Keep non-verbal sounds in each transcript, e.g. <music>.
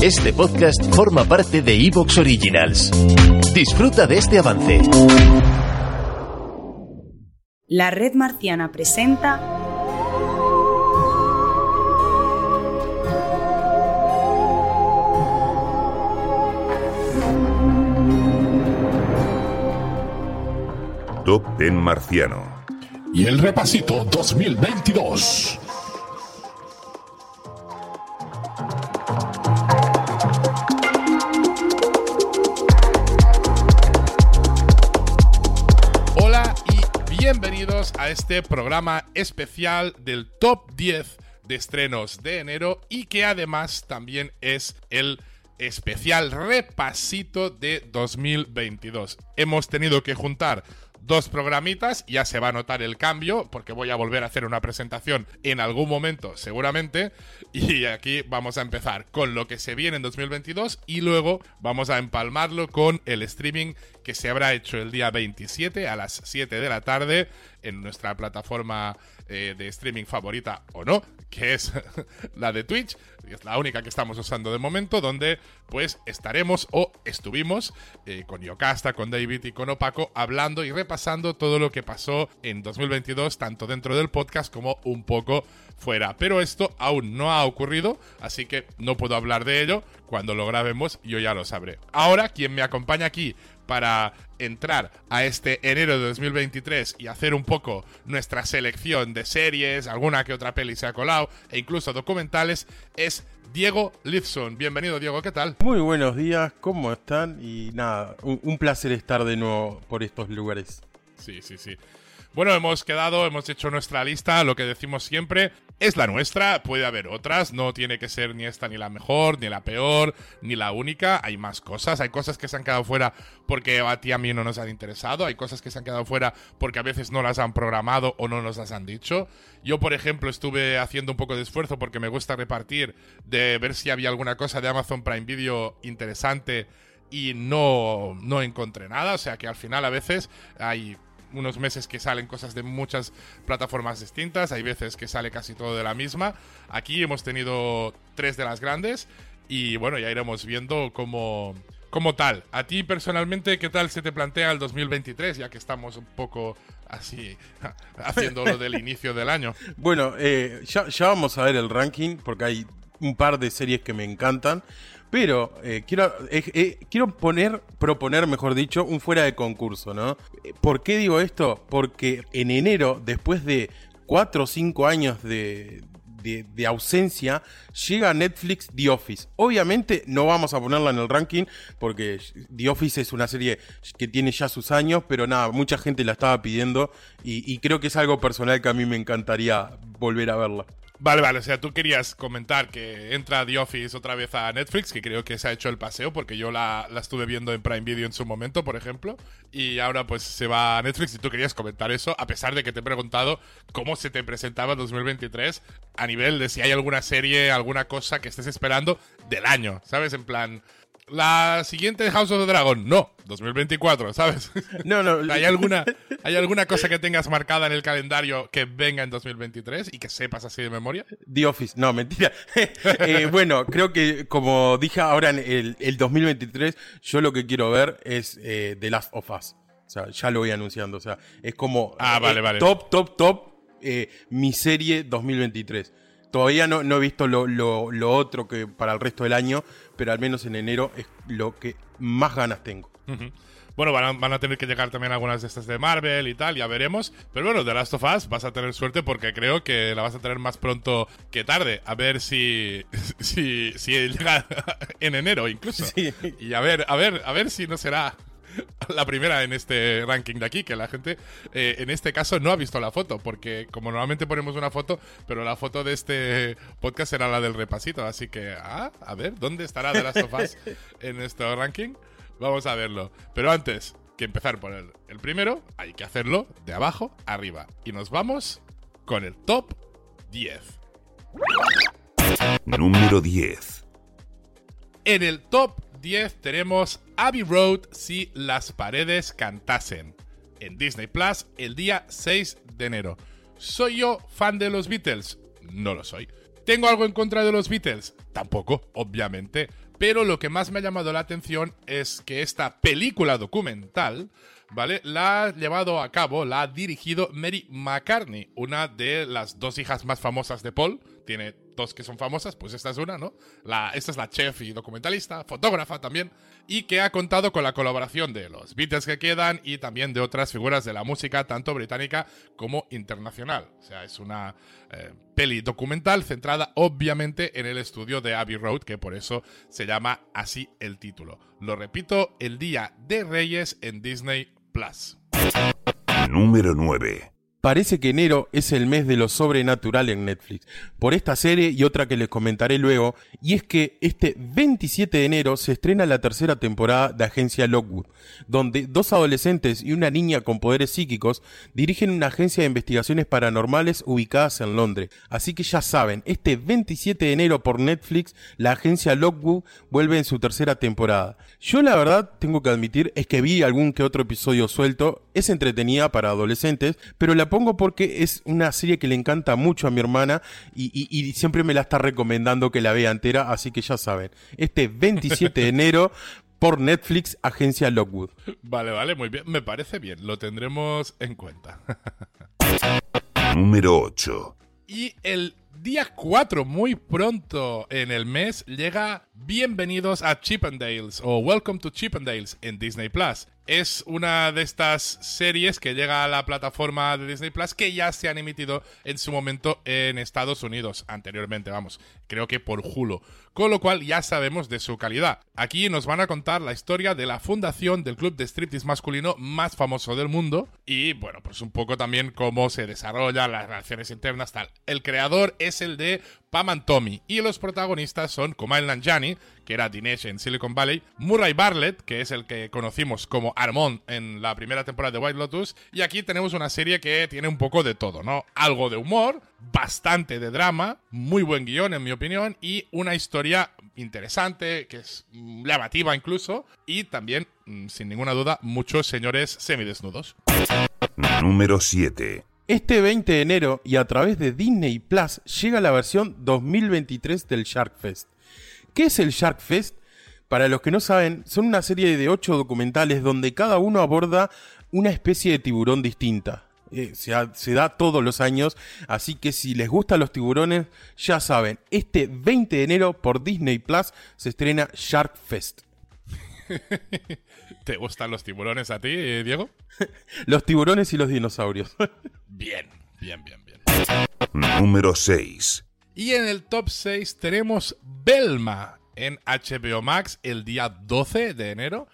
Este podcast forma parte de Evox Originals. Disfruta de este avance. La red marciana presenta Top Ten Marciano. Y el repasito 2022. Este programa especial del Top 10 de estrenos de enero y que además también es el especial repasito de 2022. Hemos tenido que juntar dos programitas, ya se va a notar el cambio, porque voy a volver a hacer una presentación en algún momento, seguramente. Y aquí vamos a empezar con lo que se viene en 2022 y luego vamos a empalmarlo con el streaming que se habrá hecho el día 27 a las 7 de la tarde en nuestra plataforma eh, de streaming favorita o no, que es <laughs> la de Twitch, es la única que estamos usando de momento, donde pues estaremos o estuvimos eh, con Yocasta, con David y con Opaco hablando y repasando todo lo que pasó en 2022, tanto dentro del podcast como un poco fuera. Pero esto aún no ha ocurrido, así que no puedo hablar de ello. Cuando lo grabemos yo ya lo sabré. Ahora, quien me acompaña aquí para entrar a este enero de 2023 y hacer un poco nuestra selección de series, alguna que otra peli se ha colado e incluso documentales, es Diego Lifson. Bienvenido, Diego, ¿qué tal? Muy buenos días, ¿cómo están? Y nada, un, un placer estar de nuevo por estos lugares. Sí, sí, sí. Bueno, hemos quedado, hemos hecho nuestra lista, lo que decimos siempre es la nuestra, puede haber otras, no tiene que ser ni esta ni la mejor, ni la peor, ni la única, hay más cosas, hay cosas que se han quedado fuera porque a ti a mí no nos han interesado, hay cosas que se han quedado fuera porque a veces no las han programado o no nos las han dicho. Yo, por ejemplo, estuve haciendo un poco de esfuerzo porque me gusta repartir, de ver si había alguna cosa de Amazon Prime Video interesante y no, no encontré nada, o sea que al final a veces hay unos meses que salen cosas de muchas plataformas distintas, hay veces que sale casi todo de la misma. Aquí hemos tenido tres de las grandes y bueno, ya iremos viendo cómo, cómo tal. A ti personalmente, ¿qué tal se te plantea el 2023, ya que estamos un poco así <laughs> haciendo lo del inicio del año? <laughs> Bueno, eh, ya, ya vamos a ver el ranking porque hay un par de series que me encantan. Pero eh, quiero, eh, eh, quiero poner, proponer, mejor dicho, un fuera de concurso, ¿no? ¿Por qué digo esto? Porque en enero, después de 4 o 5 años de, de, ausencia, llega Netflix The Office. Obviamente no vamos a ponerla en el ranking porque The Office es una serie que tiene ya sus años, pero nada, mucha gente la estaba pidiendo y creo que es algo personal que a mí me encantaría volver a verla. Vale, vale, o sea, tú querías comentar que entra The Office otra vez a Netflix, que creo que se ha hecho el paseo, porque yo la, la, estuve viendo en Prime Video en su momento, por ejemplo, y ahora pues se va a Netflix y tú querías comentar eso, a pesar de que te he preguntado cómo se te presentaba 2023 a nivel de si hay alguna serie, alguna cosa que estés esperando del año, ¿sabes? En plan, la siguiente House of the Dragon, no, 2024, ¿sabes? No, no. <laughs> ¿Hay alguna, ¿Hay alguna cosa que tengas marcada en el calendario que venga en 2023 y que sepas así de memoria? The Office, no, mentira. <laughs> eh, bueno, creo que como dije ahora en el, el, 2023, yo lo que quiero ver es eh, The Last of Us. O sea, ya lo voy anunciando. O sea, es como ah, vale, eh, vale. top, top, top mi serie 2023. Todavía no, no he visto lo, lo, lo, otro que para el resto del año, pero al menos en enero es lo que más ganas tengo. Uh -huh. Bueno, van a, van a, tener que llegar también algunas de estas de Marvel y tal, ya veremos. Pero bueno, The Last of Us vas a tener suerte porque creo que la vas a tener más pronto que tarde. A ver si, <laughs> si, si llega <laughs> en enero incluso. Sí. Y a ver, a ver, a ver si no será <laughs> la primera en este ranking de aquí, que la gente eh, en este caso no ha visto la foto, porque como normalmente ponemos una foto, pero la foto de este podcast será la del repasito, así que, ah, a ver, ¿dónde estará The Last of Us <laughs> en este ranking? Vamos a verlo. Pero antes que empezar por el, el primero, hay que hacerlo de abajo arriba. Y nos vamos con el top 10. Número 10. En el top 10 tenemos Abbey Road si las paredes cantasen. En Disney Plus el día 6 de enero. ¿Soy yo fan de los Beatles? No lo soy. ¿Tengo algo en contra de los Beatles? Tampoco, obviamente. Pero lo que más me ha llamado la atención es que esta película documental, ¿vale? La ha llevado a cabo, la ha dirigido Mary McCartney, una de las dos hijas más famosas de Paul. Tiene dos que son famosas, pues esta es una, ¿no? La, esta es la chef y documentalista, fotógrafa también, y que ha contado con la colaboración de los Beatles que quedan y también de otras figuras de la música, tanto británica como internacional. O sea, es una eh, peli documental centrada obviamente en el estudio de Abbey Road, que por eso se llama así el título. Lo repito, el Día de Reyes en Disney Plus. Número 9. Parece que enero es el mes de lo sobrenatural en Netflix, por esta serie y otra que les comentaré luego, y es que este 27 de enero se estrena la tercera temporada de Agencia Lockwood, donde dos adolescentes y una niña con poderes psíquicos dirigen una agencia de investigaciones paranormales ubicadas en Londres. Así que ya saben, este 27 de enero por Netflix, la agencia Lockwood vuelve en su tercera temporada. Yo la verdad tengo que admitir es que vi algún que otro episodio suelto, es entretenida para adolescentes, pero la pongo porque es una serie que le encanta mucho a mi hermana y, y- y siempre me la está recomendando que la vea entera, así que ya saben, este 27 de <laughs> enero por Netflix, Agencia Lockwood. Vale, vale, muy bien. Me parece bien, lo tendremos en cuenta. <laughs> Número 8. Y el día 4, muy pronto en el mes, llega Bienvenidos a Chippendales o Welcome to Chippendales en Disney Plus. Es una de estas series que llega a la plataforma de Disney Plus que ya se han emitido en su momento en Estados Unidos anteriormente, vamos, creo que por Hulu. Con lo cual ya sabemos de su calidad. Aquí nos van a contar la historia de la fundación del club de striptease masculino más famoso del mundo y bueno, pues un poco también cómo se desarrollan las relaciones internas tal. El creador es el de Pam Tommy y los protagonistas son Kumail Nanjiani, que era Dinesh en Silicon Valley, Murray Bartlett, que es el que conocimos como Armand en la primera temporada de White Lotus, y aquí tenemos una serie que tiene un poco de todo, ¿no? Algo de humor, bastante de drama, muy buen guion en mi opinión, y una historia interesante, que es llamativa incluso, y también, mm, sin ninguna duda, muchos señores semidesnudos. Número 7. Este 20 de enero y a través de Disney Plus llega la versión 2023 del Shark Fest. ¿Qué es el Shark Fest? Para los que no saben, son una serie de 8 documentales donde cada uno aborda una especie de tiburón distinta. Eh, se, ha- se da todos los años, así que si les gustan los tiburones, ya saben, este 20 de enero por Disney Plus se estrena Shark Fest. <laughs> ¿Te gustan los tiburones a ti, eh, Diego? <laughs> Los tiburones y los dinosaurios. <laughs> Bien, bien, bien, bien. Número 6. Y en el top 6 tenemos Belma en HBO Max el día 12 de enero.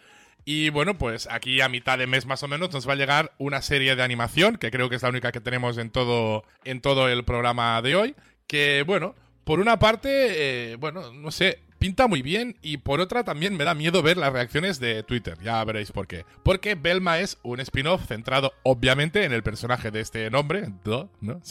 Y bueno, pues aquí a mitad de mes más o menos nos va a llegar una serie de animación, que creo que es la única que tenemos en todo, en todo el programa de hoy. Que bueno, por una parte, eh, bueno, no sé, pinta muy bien y por otra también me da miedo ver las reacciones de Twitter, ya veréis por qué. Porque Belma es un spin-off centrado obviamente en el personaje de este nombre, ¿no? <laughs>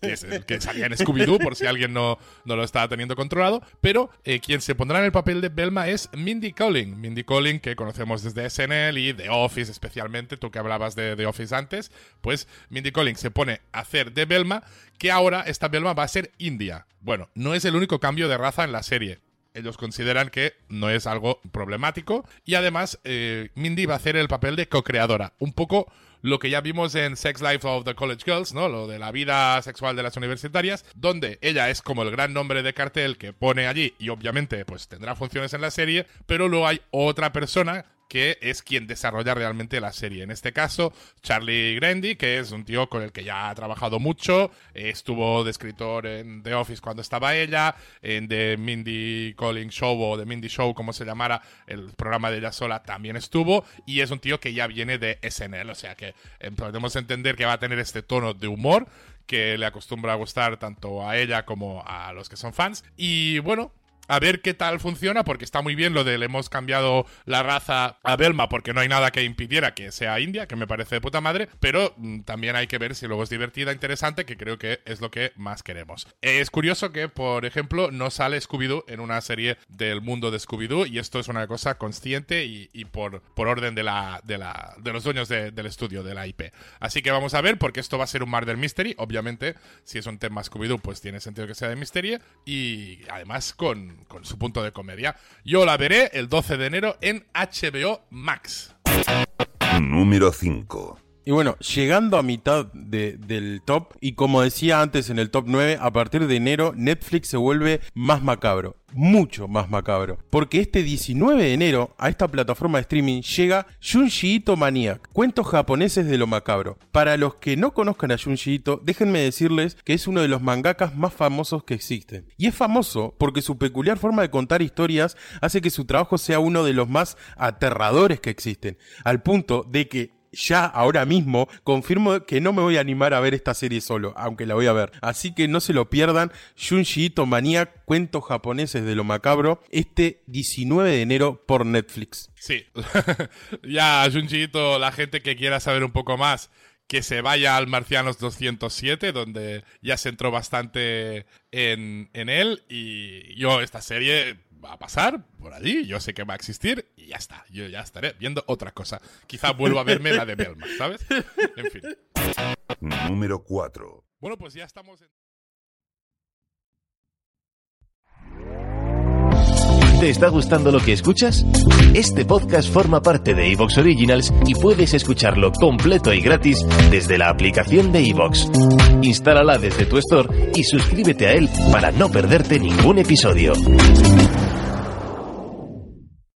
que es el salía en Scooby-Doo por si alguien no, no lo estaba teniendo controlado, pero eh, quien se pondrá en el papel de Belma es Mindy Kaling, Mindy Kaling que conocemos desde SNL y The Office especialmente, tú que hablabas de The Office antes, pues Mindy Kaling se pone a hacer de Belma, que ahora esta Belma va a ser india. Bueno, no es el único cambio de raza en la serie ellos consideran que no es algo problemático. Y además, eh, Mindy va a hacer el papel de co-creadora. Un poco lo que ya vimos en Sex Life of the College Girls, ¿no? Lo de la vida sexual de las universitarias, donde ella es como el gran nombre de cartel que pone allí y obviamente pues tendrá funciones en la serie, pero luego hay otra persona que es quien desarrolla realmente la serie. En este caso, Charlie Grandy, que es un tío con el que ya ha trabajado mucho, eh, estuvo de escritor en The Office cuando estaba ella, en The Mindy Calling Show o The Mindy Show, como se llamara, el programa de ella sola también estuvo, y es un tío que ya viene de SNL, o sea que eh, podemos entender que va a tener este tono de humor que le acostumbra a gustar tanto a ella como a los que son fans. Y bueno, a ver qué tal funciona, porque está muy bien lo de le hemos cambiado la raza a Belma, porque no hay nada que impidiera que sea india, que me parece de puta madre, pero mm, también hay que ver si luego es divertida, interesante, que creo que es lo que más queremos. Es curioso que, por ejemplo, no sale Scooby-Doo en una serie del mundo de Scooby-Doo, y esto es una cosa consciente y, y por, por orden de, la, de, la, de los dueños de- del estudio, de la IP. Así que vamos a ver, porque esto va a ser un Murder Mystery, obviamente, si es un tema Scooby-Doo, pues tiene sentido que sea de misterio, y además con con su punto de comedia. Yo la veré el 12 de enero en HBO Max. Número 5. Y bueno, llegando a mitad de- del top, y como decía antes en el top 9, a partir de enero Netflix se vuelve más macabro, mucho más macabro. Porque este 19 de enero a esta plataforma de streaming llega Junji Ito Maniac, cuentos japoneses de lo macabro. Para los que no conozcan a Junji Ito, déjenme decirles que es uno de los mangakas más famosos que existen. Y es famoso porque su peculiar forma de contar historias hace que su trabajo sea uno de los más aterradores que existen, al punto de que ya ahora mismo confirmo que no me voy a animar a ver esta serie solo, aunque la voy a ver. Así que no se lo pierdan. Junji Ito Maniac, cuentos japoneses de lo macabro, este 19 de enero por Netflix. Sí, <laughs> ya, Junjiito, la gente que quiera saber un poco más, que se vaya al Marcianos 207, donde ya se entró bastante en, en él. Y yo, esta serie va a pasar por allí, yo sé que va a existir y ya está. Yo ya estaré viendo otra cosa. Quizá vuelva a verme la de Belma, ¿sabes? En fin. Número 4. Bueno, pues ya estamos en. ¿Te está gustando lo que escuchas? Este podcast forma parte de Evox Originals y puedes escucharlo completo y gratis desde la aplicación de Evox. Instálala desde tu store y suscríbete a él para no perderte ningún episodio.